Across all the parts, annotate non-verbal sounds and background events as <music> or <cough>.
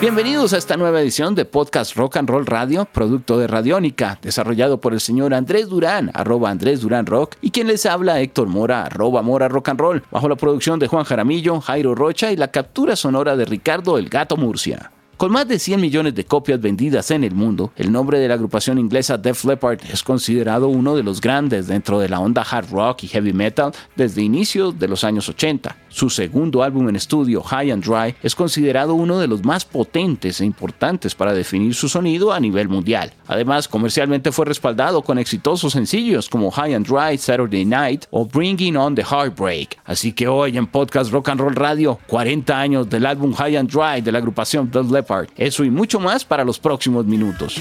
Bienvenidos a esta nueva edición de Podcast Rock and Roll Radio, producto de Radiónica, desarrollado por el señor Andrés Durán, arroba Andrés Durán Rock, y quien les habla Héctor Mora, arroba Mora Rock and Roll, bajo la producción de Juan Jaramillo, Jairo Rocha y la captura sonora de Ricardo El Gato Murcia. Con más de 100 millones de copias vendidas en el mundo, el nombre de la agrupación inglesa Def Leppard es considerado uno de los grandes dentro de la onda hard rock y heavy metal desde inicios de los años 80. Su segundo álbum en estudio, High and Dry, es considerado uno de los más potentes e importantes para definir su sonido a nivel mundial. Además, comercialmente fue respaldado con exitosos sencillos como High and Dry, Saturday Night o Bringing on the Heartbreak. Así que hoy en Podcast Rock and Roll Radio, 40 años del álbum High and Dry de la agrupación Def Leppard eso y mucho más para los próximos minutos.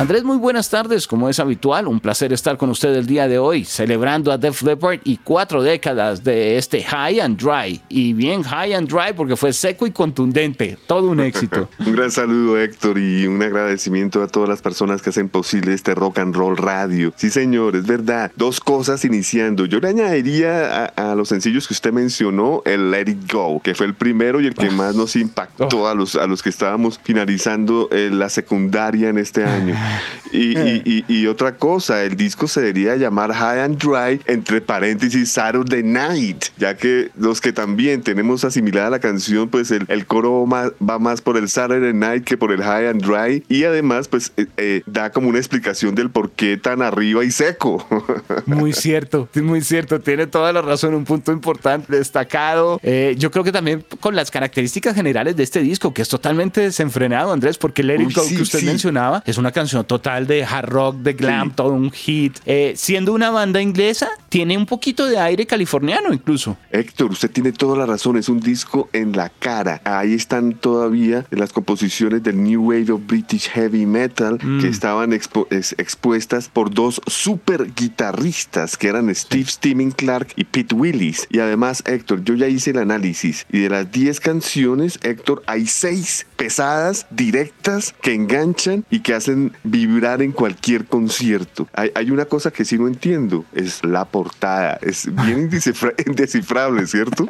Andrés, muy buenas tardes, como es habitual, un placer estar con usted el día de hoy, celebrando a Def Leppard y cuatro décadas de este High and Dry, y bien High and Dry porque fue seco y contundente, todo un éxito. <laughs> un gran saludo Héctor y un agradecimiento a todas las personas que hacen posible este rock and roll radio. Sí señor, es verdad, dos cosas iniciando, yo le añadiría a, los sencillos que usted mencionó el Let It Go, que fue el primero y el que más nos impactó a los, a los que estábamos finalizando eh, la secundaria en este año. <laughs> <laughs> Y, otra cosa, el disco se debería llamar High and Dry, entre paréntesis Saturday Night, ya que los que también tenemos asimilada la canción, pues el, coro va más por el Saturday Night que por el High and Dry, y además pues eh, eh, da como una explicación del por qué tan arriba y seco. <laughs> Muy cierto, muy cierto, tiene toda la razón, un punto importante, destacado. Eh, yo creo que también con las características generales de este disco, que es totalmente desenfrenado, Andrés, porque el Eric que usted mencionaba es una canción total de hard rock, de glam, todo un hit. Eh, siendo una banda inglesa, tiene un poquito de aire californiano incluso. Héctor, usted tiene toda la razón, es un disco en la cara. Ahí están todavía las composiciones del New Wave of British Heavy Metal que mm. estaban expuestas por dos super guitarristas que eran Steve Steaming Clark y Pete Willis. Y además, Héctor, yo ya hice el análisis y de las 10 canciones, Héctor, hay 6 pesadas, directas, que enganchan y que hacen vibrar en cualquier concierto. Hay, una cosa que sí no entiendo, es la portada. Es bien <laughs> indescifrable, ¿cierto?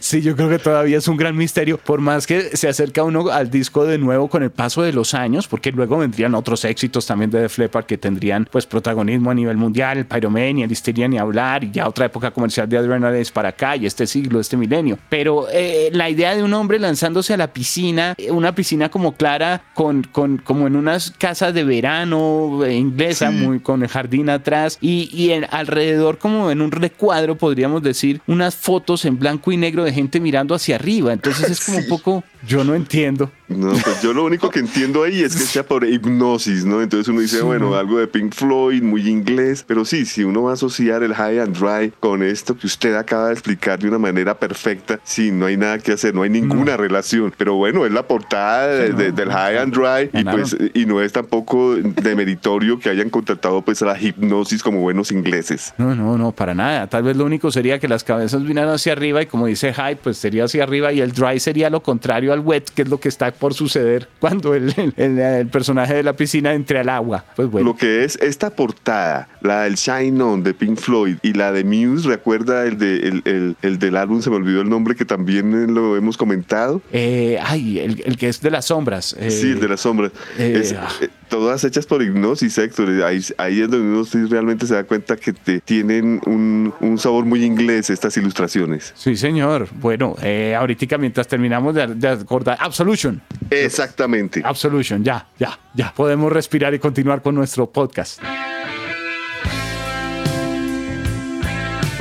Sí, yo creo que todavía es un gran misterio, por más que se acerca uno al disco de nuevo con el paso de los años, porque luego vendrían otros éxitos también de The Leppard que tendrían pues protagonismo a nivel mundial, el Pyromania, el Histeria ni hablar, y ya otra época comercial de Adrenaline para acá, y este siglo, este milenio. Pero eh, la idea de un hombre lanzándose a la piscina, eh, una piscina como clara, con, con, como en unas casas de verano eh, inglesa, muy con el jardín atrás y, y alrededor como en un recuadro podríamos decir unas fotos en blanco y negro de gente mirando hacia arriba. Entonces es como un poco, yo no entiendo. No, pues yo lo único que entiendo ahí es que sea por hipnosis, ¿no? Entonces uno dice, bueno, algo de Pink Floyd, muy inglés, pero sí, si uno va a asociar el high and dry con esto que usted acaba de explicar de una manera perfecta, sí, no hay nada que hacer, no hay ninguna relación, pero bueno, es la portada del high and dry y pues y no es tampoco de meritorio que hayan contratado pues a la hipnosis como buenos ingleses. No, no, no, para nada. Tal vez lo único sería que las cabezas vinieran hacia arriba y como dice high, pues sería hacia arriba y el dry sería lo contrario al wet, que es lo que está por suceder cuando el, el, personaje de la piscina entre al agua. Pues bueno. Lo que es esta portada, la del Shine On de Pink Floyd y la de Muse, recuerda el, de, el, el, del álbum, se me olvidó el nombre que también lo hemos comentado. Eh, ay, el, que es de las sombras. sí, el de las sombras. Eh, ah. eh, todas hechas por hipnosis, Héctor. Ahí, ahí es donde uno realmente se da cuenta que te tienen un, un sabor muy inglés estas ilustraciones. Sí, señor. Bueno, eh, ahorita mientras terminamos de, de Absolution. Exactamente. Absolution, ya, ya, ya. Podemos respirar y continuar con nuestro podcast.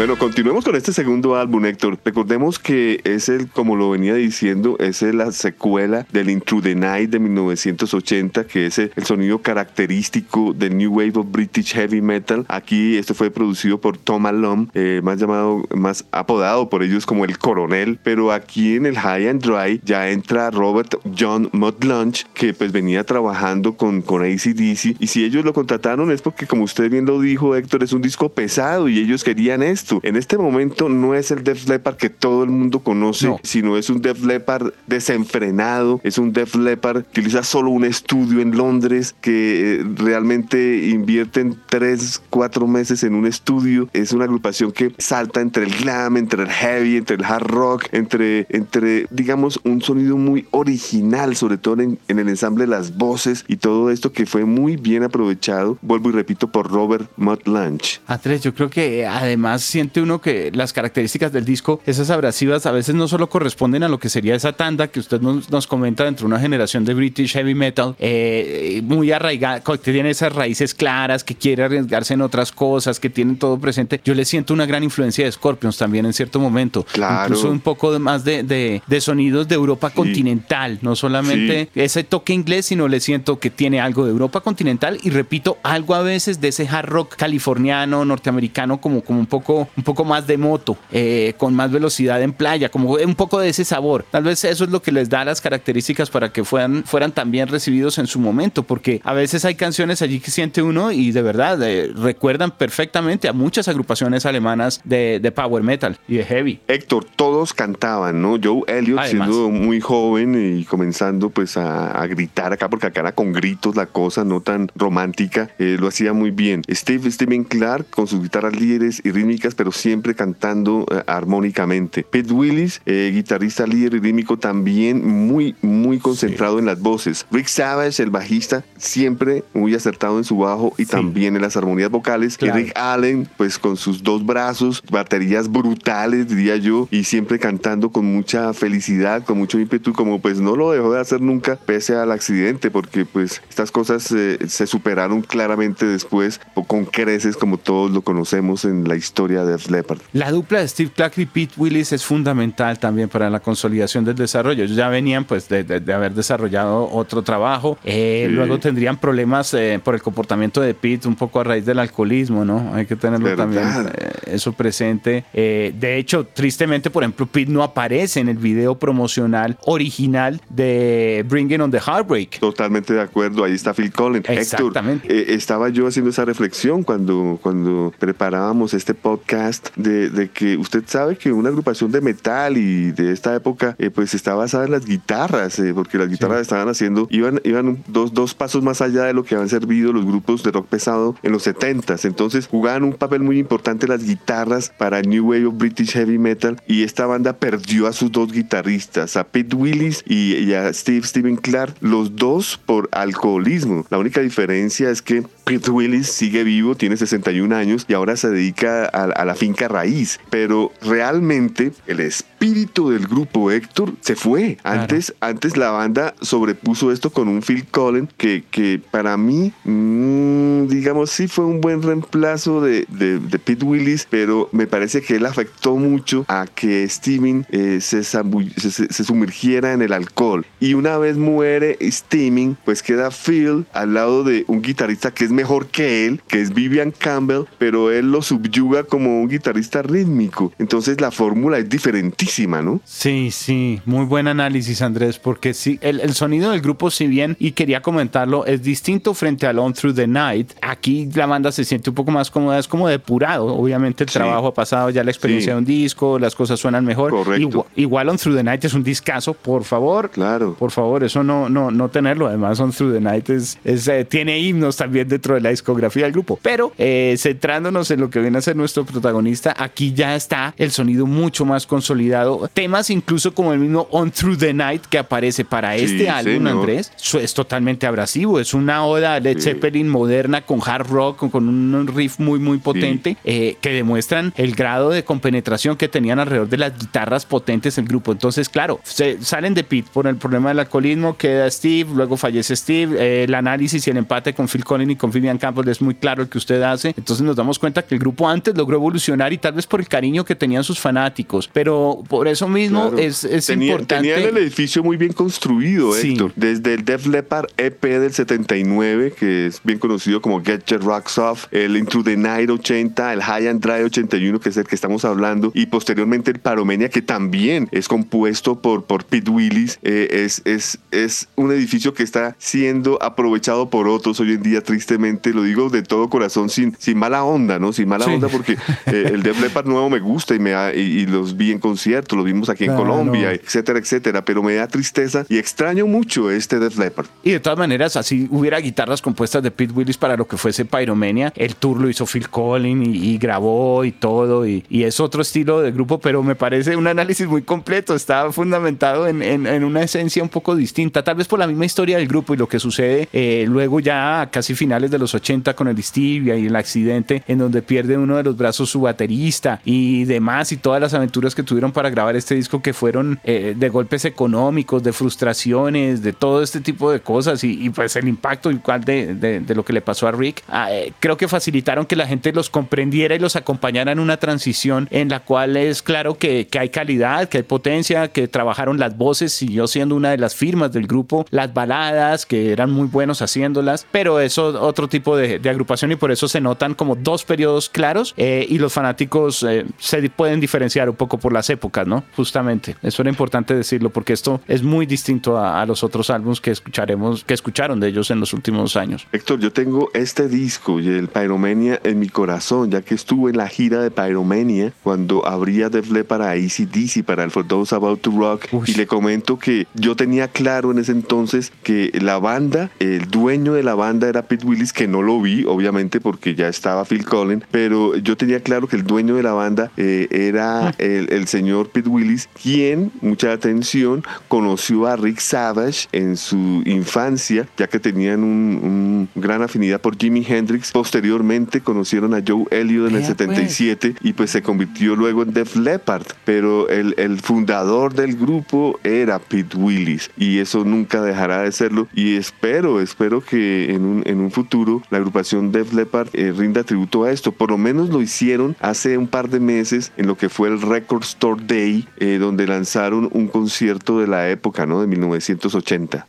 Bueno, continuemos con este segundo álbum, Héctor. Recordemos que es el, como lo venía diciendo, es la secuela del Into the Night de 1980, que es el, sonido característico del New Wave of British Heavy Metal. Aquí esto fue producido por Tom Alum, eh, más llamado, más apodado por ellos como el Coronel, pero aquí en el High and Dry ya entra Robert John Mudlunch, que pues venía trabajando con, con ACDC, y si ellos lo contrataron es porque como usted bien lo dijo, Héctor, es un disco pesado y ellos querían esto tú, en este momento no es el Def Leppard que todo el mundo conoce, sino es un Def Leppard desenfrenado, es un Def Leppard que utiliza solo un estudio en Londres, que eh, realmente invierten tres, cuatro meses en un estudio. Es una agrupación que salta entre el glam, entre el heavy, entre el hard rock, entre, entre digamos, un sonido muy original, sobre todo en, en el ensamble de las voces y todo esto que fue muy bien aprovechado, vuelvo y repito, por Robert Mutt Lange. Andrés, yo creo que además siente uno que las características del disco, esas abrasivas, a veces no solo corresponden a lo que sería esa tanda que usted nos, nos comenta dentro de una generación de British Heavy Metal, eh, muy arraigada, que tiene esas raíces claras, que quiere arriesgarse en otras cosas, que tienen todo presente. Yo le siento una gran influencia de Scorpions también en cierto momento. Claro. Incluso un poco más de, de, de sonidos de Europa continental, no solamente ese toque inglés, sino le siento que tiene algo de Europa continental y repito, algo a veces de ese hard rock californiano, norteamericano, como, como un, poco, un poco más de moto, eh, con más velocidad en playa, como un poco de ese sabor. Tal vez eso es lo que les da las características para que fueran, fueran también recibidos en su momento, porque a veces hay canciones allí que siente uno y de verdad eh, recuerdan perfectamente a muchas agrupaciones alemanas de, de, power metal y de heavy. Héctor, todos cantaban, ¿no? Joe Elliott siendo muy joven y comenzando pues a, a, gritar acá, porque acá era con gritos la cosa, no tan romántica, eh, lo hacía muy bien. Steve Steven Clark con sus guitarras líderes y rítmicas, pero siempre cantando eh, armónicamente. Pete Willis, eh, guitarrista líder y rítmico, también muy, muy concentrado sí. en las voces. Rick Savage, el bajista, siempre muy acertado en su bajo y sí. también en las armonías vocales. Claro. Y Rick Allen, pues con sus dos brazos, baterías brutales, diría yo, y siempre cantando con mucha felicidad, con mucho ímpetu, como pues no lo dejó de hacer nunca pese al accidente, porque pues estas cosas eh, se superaron claramente después con creces como todos lo conocemos en la historia de Def Leppard. La dupla de Steve Clark y Pete Willis es fundamental también para la consolidación del desarrollo. Ellos ya venían pues de, de, de haber desarrollado otro trabajo. Eh, sí. Luego tendrían problemas eh, por el comportamiento de Pete un poco a raíz del alcoholismo, ¿no? Hay que tenerlo ¿verdad? también eh, eso presente. de hecho, tristemente, por ejemplo, Pete no aparece en el video promocional original de Bringing on the Heartbreak. Totalmente de acuerdo. Ahí está Phil Collins. Exactamente. Héctor, estaba yo haciendo esa reflexión cuando, cuando preparábamos este podcast de, de, que usted sabe que una agrupación de metal y de esta época eh, pues está basada en las guitarras, eh, porque las guitarras sí. estaban haciendo, iban, iban dos, dos pasos más allá de lo que habían servido los grupos de rock pesado en los 70s. Entonces jugaban un papel muy importante las guitarras para New Wave of British Heavy Metal y esta banda perdió a sus dos guitarristas, a Pete Willis y, y a Steve Steven Clark, los dos por alcoholismo. La única diferencia es que Pete Willis sigue vivo, tiene 61 años y ahora se dedica a, a la finca raíz, pero realmente el espíritu del grupo Héctor se fue. Antes, claro. antes la banda sobrepuso esto con un Phil Collins que, que para mí, mmm, digamos, sí fue un buen reemplazo de, de, de, Pete Willis, pero me parece que él afectó mucho a que Steven eh, se, se, se, sumergiera en el alcohol. Y una vez muere Steven, pues queda Phil al lado de un guitarrista que es mejor que él, que es Vivian Campbell, pero él lo subyuga como un guitarrista rítmico. Entonces la fórmula es diferentísima, ¿no? Sí, sí, muy buen análisis Andrés, porque sí, el, el, sonido del grupo, si bien, y quería comentarlo, es distinto frente a On Through the Night, aquí la banda se siente un poco más cómoda, es como depurado, obviamente el sí. trabajo ha pasado ya la experiencia sí. de un disco, las cosas suenan mejor. Correcto. Igual, igual, On Through the Night es un discazo, por favor. Claro. Por favor, eso no, no, no tenerlo, además On Through the Night es, es eh, tiene himnos también dentro de la discografía del grupo, pero eh, centrándonos en lo que viene a ser nuestro protagonista, aquí ya está el sonido mucho más consolidado. Temas incluso como el mismo On Through the Night que aparece para sí, este álbum, señor. Andrés, es totalmente abrasivo. Es una oda a Led sí. Zeppelin moderna con hard rock, con un riff muy, muy potente, sí. eh, que demuestran el grado de compenetración que tenían alrededor de las guitarras potentes del grupo. Entonces, claro, se salen de Pete por el problema del alcoholismo, queda Steve, luego fallece Steve, eh, el análisis y el empate con Phil Collins y con Vivian Campbell es muy claro el que usted hace. Entonces nos damos cuenta que el grupo antes logró evolucionar y tal vez por el cariño que tenían sus fanáticos, pero por eso mismo claro. es, es Tenía, importante. Tenían el edificio muy bien construido, sí. Héctor. Desde el Def Leppard EP del 79, que es bien conocido como Get Your Rocks Off, el Into the Night 80, el High and Dry 81, que es el que estamos hablando, y posteriormente el Paromenia, que también es compuesto por, por Pete Willis. Eh, es, es, es un edificio que está siendo aprovechado por otros hoy en día, tristemente, lo digo de todo corazón, sin, sin mala onda, ¿no? Sin mala sí. onda, porque Eh, el Def Leppard nuevo me gusta y, me y, los vi en concierto, los vimos aquí en Colombia, etcétera, etcétera, pero me da tristeza y extraño mucho este Def Leppard. Y de todas maneras, así hubiera guitarras compuestas de Pete Willis para lo que fuese Pyromania, el tour lo hizo Phil Collins y, grabó y todo, y, es otro estilo de grupo, pero me parece un análisis muy completo, está fundamentado en, en, una esencia un poco distinta, tal vez por la misma historia del grupo y lo que sucede eh, luego ya casi finales de los 80 con el Stevia y el accidente en donde pierde uno de los brazos su baterista y demás y todas las aventuras que tuvieron para grabar este disco que fueron eh, de golpes económicos, de frustraciones, de todo este tipo de cosas y, pues el impacto igual de, de, lo que le pasó a Rick, ah, eh, creo que facilitaron que la gente los comprendiera y los acompañara en una transición en la cual es claro que, que hay calidad, que hay potencia, que trabajaron las voces, siguió siendo una de las firmas del grupo, las baladas, que eran muy buenos haciéndolas, pero eso otro tipo de, de agrupación y por eso se notan como dos periodos claros eh, y los fanáticos eh, se pueden diferenciar un poco por las épocas, ¿no? Justamente, eso era importante decirlo porque esto es muy distinto a, los otros álbumes que escucharemos, que escucharon de ellos en los últimos años. Héctor, yo tengo este disco y el Pyromania en mi corazón, ya que estuve en la gira de Pyromania cuando abría Def Leppard para ACDC, para el For Those About to Rock, y le comento que yo tenía claro en ese entonces que la banda, el dueño de la banda era Pete Willis, que no lo vi, obviamente, porque ya estaba Phil Collins, pero yo tenía claro que el dueño de la banda eh, era ah. el, señor Pete Willis, quien, mucha atención, conoció a Rick Savage en su infancia, ya que tenían un, gran afinidad por Jimi Hendrix. Posteriormente conocieron a Joe Elliott en el 77 pues. y pues se convirtió luego en Def Leppard, pero el, el fundador del grupo era Pete Willis y eso nunca dejará de serlo y espero, espero que en un, en un futuro la agrupación Def Leppard eh, rinda tributo a esto, por lo menos lo hicieron hace un par de meses en lo que fue el Record Store Day, eh, donde lanzaron un concierto de la época, ¿no? De 1980.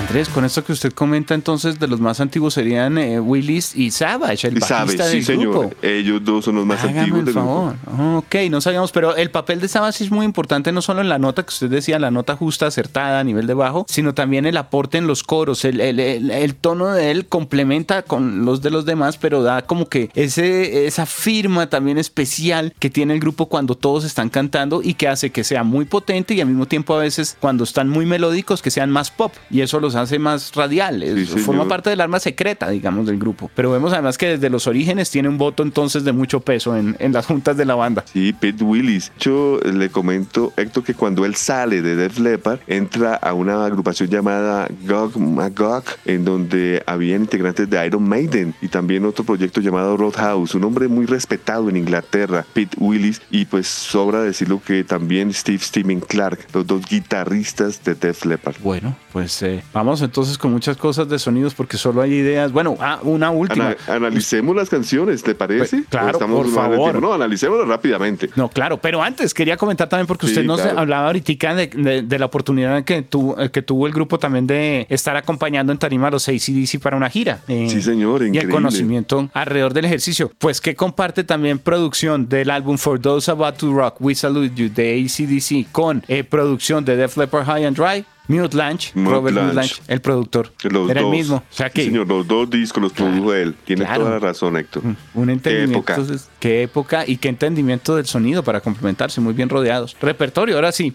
Andrés, con esto que usted comenta entonces de los más antiguos serían eh, Willis y Savage, el bajista del sí, grupo. señor. Ellos dos son los más antiguos del favor. grupo. Ok, no sabíamos, pero el papel de Savage es muy importante no solo en la nota que usted decía, la nota justa, acertada a nivel de bajo, sino también el aporte en los coros. El, el, el, tono de él complementa con los de los demás, pero da como que ese, esa firma también especial que tiene el grupo cuando todos están cantando y que hace que sea muy potente y al mismo tiempo a veces cuando están muy melódicos que sean más pop. Y eso los hace más radial, forma parte del arma secreta, digamos, del grupo. Pero vemos además que desde los orígenes tiene un voto entonces de mucho peso en, en las juntas de la banda. Sí, Pete Willis. Yo le comento, Héctor, que cuando él sale de Def Leppard, entra a una agrupación llamada Gog Magog, en donde habían integrantes de Iron Maiden y también otro proyecto llamado Roadhouse, un hombre muy respetado en Inglaterra, Pete Willis, y pues sobra decirlo que también Steve Steven Clark, los dos guitarristas de Def Leppard. Bueno, pues eh, vamos entonces con muchas cosas de sonidos porque solo hay ideas. Bueno, ah, una última. analicemos las canciones, ¿te parece? Pues, claro, por favor. No, analicémoslas rápidamente. No, claro, pero antes quería comentar también porque usted nos hablaba ahorita de, de, la oportunidad que, tuvo eh, que tuvo el grupo también de estar acompañando en Tarima a los ACDC para una gira. Eh, sí, señor, increíble. Y el conocimiento alrededor del ejercicio. Pues que comparte también producción del álbum For Those About to Rock, We Salute You de ACDC con eh, producción de Def Leppard High and Dry Mute Lange, Robert Lange, el productor. era el mismo. O sea que, señor, los dos discos los produjo él. Tiene toda la razón, Héctor. Un entendimiento. ¿Qué época? qué época y qué entendimiento del sonido para complementarse, muy bien rodeados. Repertorio, ahora sí.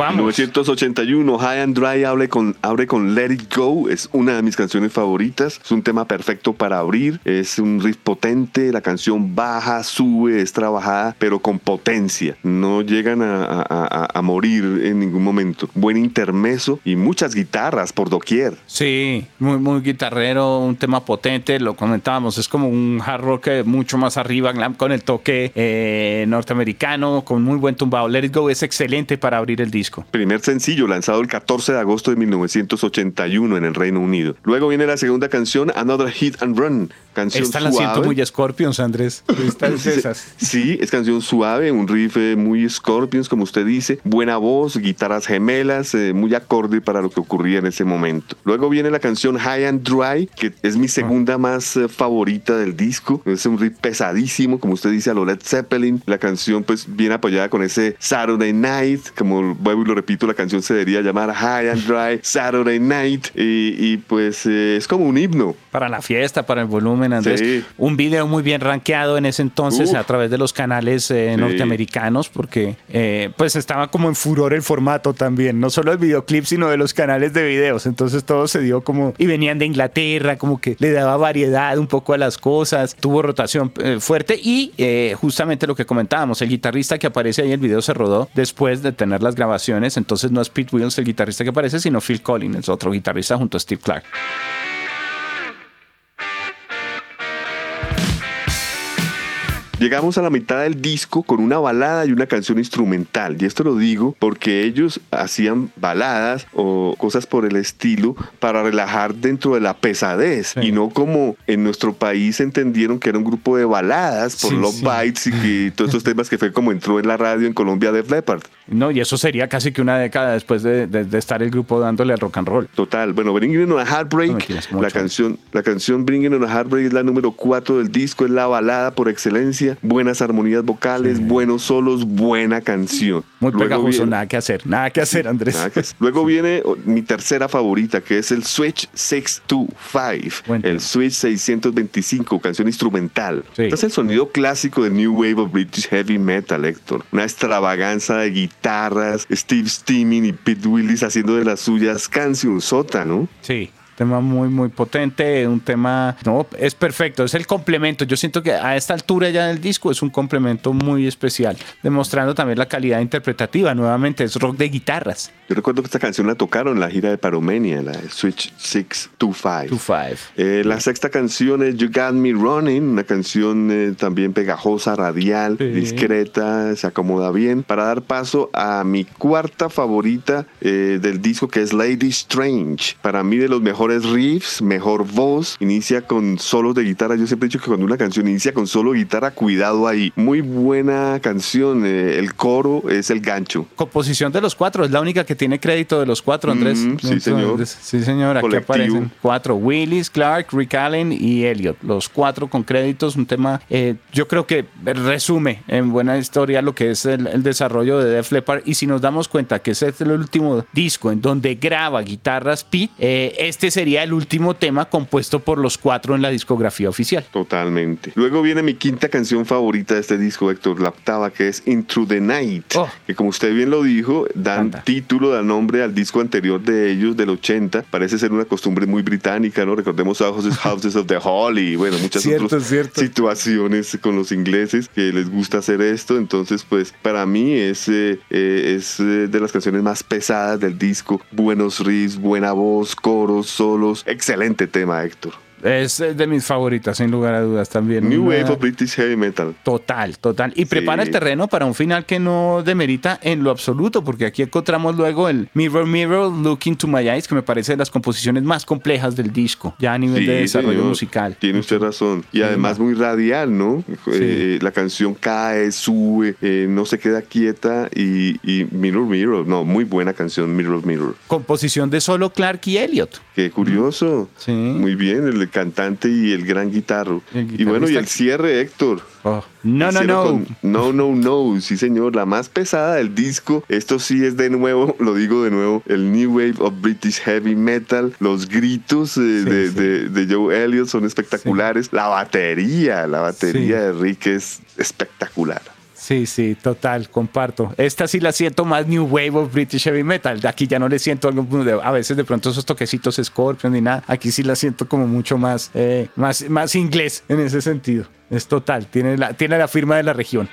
1981, High and Dry abre con, abre con Let It Go, es una de mis canciones favoritas, es un tema perfecto para abrir, es un riff potente, la canción baja, sube, es trabajada, pero con potencia, no llegan a, a, morir en ningún momento. Buen intermeso y muchas guitarras por doquier. Sí, muy, muy guitarrero, un tema potente, lo comentábamos, es como un hard rock mucho más arriba con el toque eh, norteamericano, con muy buen tumbado. Let It Go es excelente para abrir el disco. Primer sencillo lanzado el 14 de agosto de 1981 en el Reino Unido. Luego viene la segunda canción, Another Hit and Run, Canción Esta la siento suave. muy Scorpions, Andrés. Esta es <laughs> esas. Sí, es canción suave, un riff eh, muy Scorpions, como usted dice, buena voz, guitarras gemelas, eh, muy acorde para lo que ocurría en ese momento. Luego viene la canción High and Dry, que es mi segunda más eh, favorita del disco. Es un riff pesadísimo, como usted dice, a lo Led Zeppelin. La canción, pues, bien apoyada con ese Saturday Night, como vuelvo y lo repito, la canción se debería llamar High and Dry Saturday Night, y, y, pues eh, es como un himno. Para la fiesta, para el volumen, Andrés. Sí. Un video muy bien rankeado en ese entonces Uf. a través de los canales eh, Sí. norteamericanos, porque eh, pues estaba como en furor el formato también, no solo el videoclip, sino de los canales de videos. Entonces todo se dio como, y venían de Inglaterra, como que le daba variedad un poco a las cosas, tuvo rotación eh, fuerte y justamente lo que comentábamos, el guitarrista que aparece ahí, el video se rodó después de tener las grabaciones, entonces no es Pete Williams el guitarrista que aparece, sino Phil Collins, otro guitarrista junto a Steve Clark. Llegamos a la mitad del disco con una balada y una canción instrumental. Y esto lo digo porque ellos hacían baladas o cosas por el estilo para relajar dentro de la pesadez. Sí. Y no como en nuestro país entendieron que era un grupo de baladas por Sí, Love sí. Bites y que todos estos temas que fue como entró en la radio en Colombia de Leppard. No, y eso sería casi que una década después de, de- de estar el grupo dándole al rock and roll. Total. Bueno, Bringing on a No Heartbreak, mucho. la canción, la canción Bringing on a Heartbreak es la número 4 del disco, es la balada por excelencia, buenas armonías vocales, buenos solos, buena canción. Muy Luego pegajoso, viene- nada que hacer, nada que hacer, Andrés. Que. Luego viene oh, mi tercera favorita, que es el Switch 625, Buen tema. el Switch 625, canción instrumental. Sí. Este es el sonido clásico del New Wave of British Heavy Metal, Héctor. Una extravaganza de guitarras, Steve Steaming y Pete Willis haciendo de las suyas canción sota, ¿no? Sí, tema muy, muy potente, un tema, no, es perfecto, es el complemento. Yo siento que a esta altura ya del disco es un complemento muy especial, demostrando también la calidad interpretativa. Nuevamente, es rock de guitarras. Yo recuerdo que esta canción la tocaron en la gira de Paromenia, la Switch 625. Two Five. Eh, la sexta canción es You Got Me Running, una canción eh, también pegajosa, radial, Sí. discreta, se acomoda bien. Para dar paso a mi cuarta favorita eh, del disco, que es Lady Strange. Para mí, de los mejores riffs, mejor voz, inicia con solos de guitarra. Yo siempre he dicho que cuando una canción inicia con solo guitarra, cuidado ahí. Muy buena canción, eh, el coro es el gancho. Composición de los cuatro, es la única que tiene crédito de los cuatro, Andrés. Mm, sí, señor. Sí, señor, aquí Colectivo. aparecen cuatro, Willis, Clark, Rick Allen y Elliot, los cuatro con créditos, un tema, eh, yo creo que resume en buena historia lo que es el, el desarrollo de Def Leppard y si nos damos cuenta que ese es el último disco en donde graba guitarras Pete, eh, este sería el último tema compuesto por los cuatro en la discografía oficial. Totalmente. Luego viene mi quinta canción favorita de este disco, Héctor, la octava, que es Into the Night. Oh. Que como usted bien lo dijo, dan Canta. título, dan nombre al disco anterior de ellos, del 80. Parece ser una costumbre muy británica, ¿no? Recordemos a Houses, <laughs> of the Holly y bueno, muchas Cierto, otras cierto. situaciones con los ingleses que les gusta hacer esto. Entonces, pues para mí es, eh, eh, es eh, de las canciones más pesadas del disco. Buenos riffs, buena voz, coros, solos. Excelente tema, Héctor. Es eh, de mis favoritas, sin lugar a dudas también. New Wave of British Heavy Metal. Total, total. Y prepara el terreno para un final que no demerita en lo absoluto, porque aquí encontramos luego el Mirror Mirror Look into My Eyes, que me parece de las composiciones más complejas del disco, ya a nivel de desarrollo señor. musical. Tiene usted razón. Y Sí, además muy radial, ¿no? Eh, la canción cae, sube, eh, no se queda quieta y, y Mirror Mirror, no, muy buena canción Mirror Mirror. Composición de solo Clark y Elliot. Qué curioso. Sí. Muy bien, el cantante y el gran guitarro. El y bueno, y el cierre, Héctor. Oh. No, no, no. con No, no, no. Sí, señor. La más pesada del disco. Esto sí es de nuevo, <laughs> lo digo de nuevo, el New Wave of British Heavy Metal. Los gritos eh, de, sí. de- de Joe Elliott son espectaculares. La batería, la batería de Rick es espectacular. Sí, sí, total, comparto. Esta sí la siento más New Wave of British Heavy Metal. De aquí ya no le siento algo, a veces de pronto esos toquecitos Scorpion ni nada. Aquí sí la siento como mucho más, eh, más, más inglés en ese sentido. Es total, tiene la, tiene la firma de la región.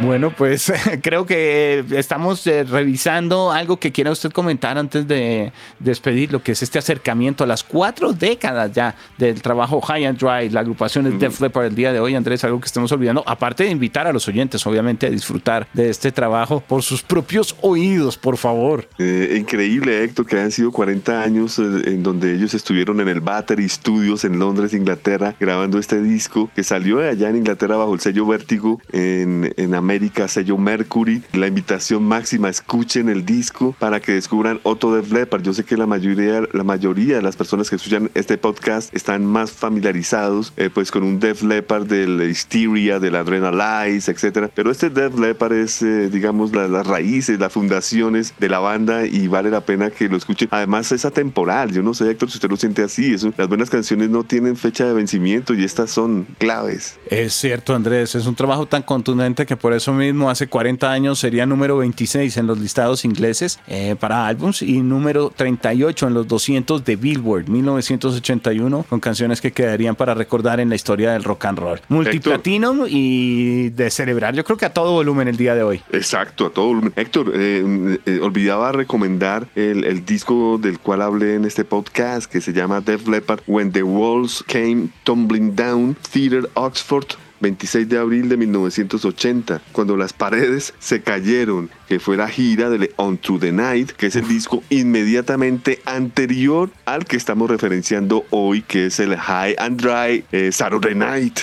Bueno, pues <laughs> creo que estamos eh, revisando algo que quiera usted comentar antes de despedir, lo que es este acercamiento a las cuatro décadas ya del trabajo High and Dry, la agrupación de Def Leppard el día de hoy, Andrés, algo que estamos olvidando, aparte de invitar a los oyentes, obviamente, a disfrutar de este trabajo por sus propios oídos, por favor. Eh, increíble, Héctor, que han sido 40 años eh, en donde ellos estuvieron en el Battery Studios en Londres, Inglaterra, grabando este disco que salió de allá en Inglaterra bajo el sello Vértigo en, en América, sello Mercury. La invitación máxima, escuchen el disco para que descubran otro Def Leppard. Yo sé que la mayoría, la mayoría de las personas que escuchan este podcast están más familiarizados eh, pues con un Def Leppard del Hysteria, del Adrenalize, etcétera. Pero este Def Leppard es, eh, digamos, las raíces, las fundaciones de la banda y vale la pena que lo escuchen. Además es atemporal. Yo no sé, Héctor, si usted lo siente así. Eso, las buenas canciones no tienen fecha de vencimiento y estas son claves. Es cierto, Andrés. Es un trabajo tan contundente que por eso mismo hace 40 años sería número 26 en los listados ingleses eh, para álbums y número 38 en los 200 de Billboard 1981 con canciones que quedarían para recordar en la historia del rock and roll. Multiplatino y de celebrar, yo creo que a todo volumen el día de hoy. Exacto, a todo volumen. Héctor, eh, eh, olvidaba recomendar el, el, disco del cual hablé en este podcast que se llama Def Leppard When the Walls Came Tumbling Down, Theater Oxford 26 de abril de 1980, cuando las paredes se cayeron, que fue la gira de On to the Night, que es el disco inmediatamente anterior al que estamos referenciando hoy, que es el High and Dry eh, Saturday Night.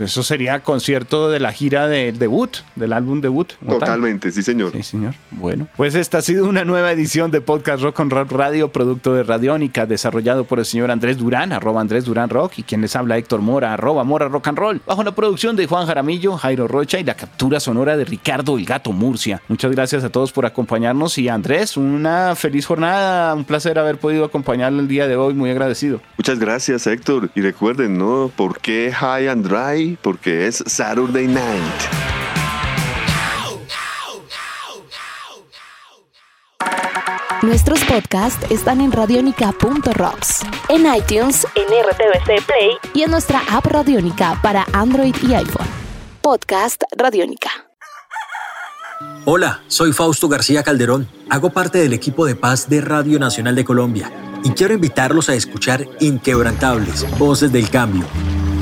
Eso sería concierto de la gira de debut, del álbum debut. Totalmente, sí señor. Sí señor. Bueno, pues esta ha sido una nueva edición de Podcast Rock on Rock Radio, producto de Radiónica, desarrollado por el señor Andrés Durán, arroba Andrés Durán Rock, y quien les habla Héctor Mora, arroba Mora Rock and Roll, bajo la producción de Juan Jaramillo, Jairo Rocha y la captura sonora de Ricardo El Gato Murcia. Muchas gracias a todos por acompañarnos y Andrés, una feliz jornada, un placer haber podido acompañarlo el día de hoy, muy agradecido. Muchas gracias Héctor, y recuerden, ¿no? ¿Por qué High and Dry? Porque es Saturday Night. Nuestros podcasts están en radionica.rocks, en iTunes, en RTVC Play y en nuestra app Radionica para Android y iPhone. Podcast Radionica. Hola, soy Fausto García Calderón. Hago parte del equipo de paz de Radio Nacional de Colombia y quiero invitarlos a escuchar Inquebrantables, Voces del Cambio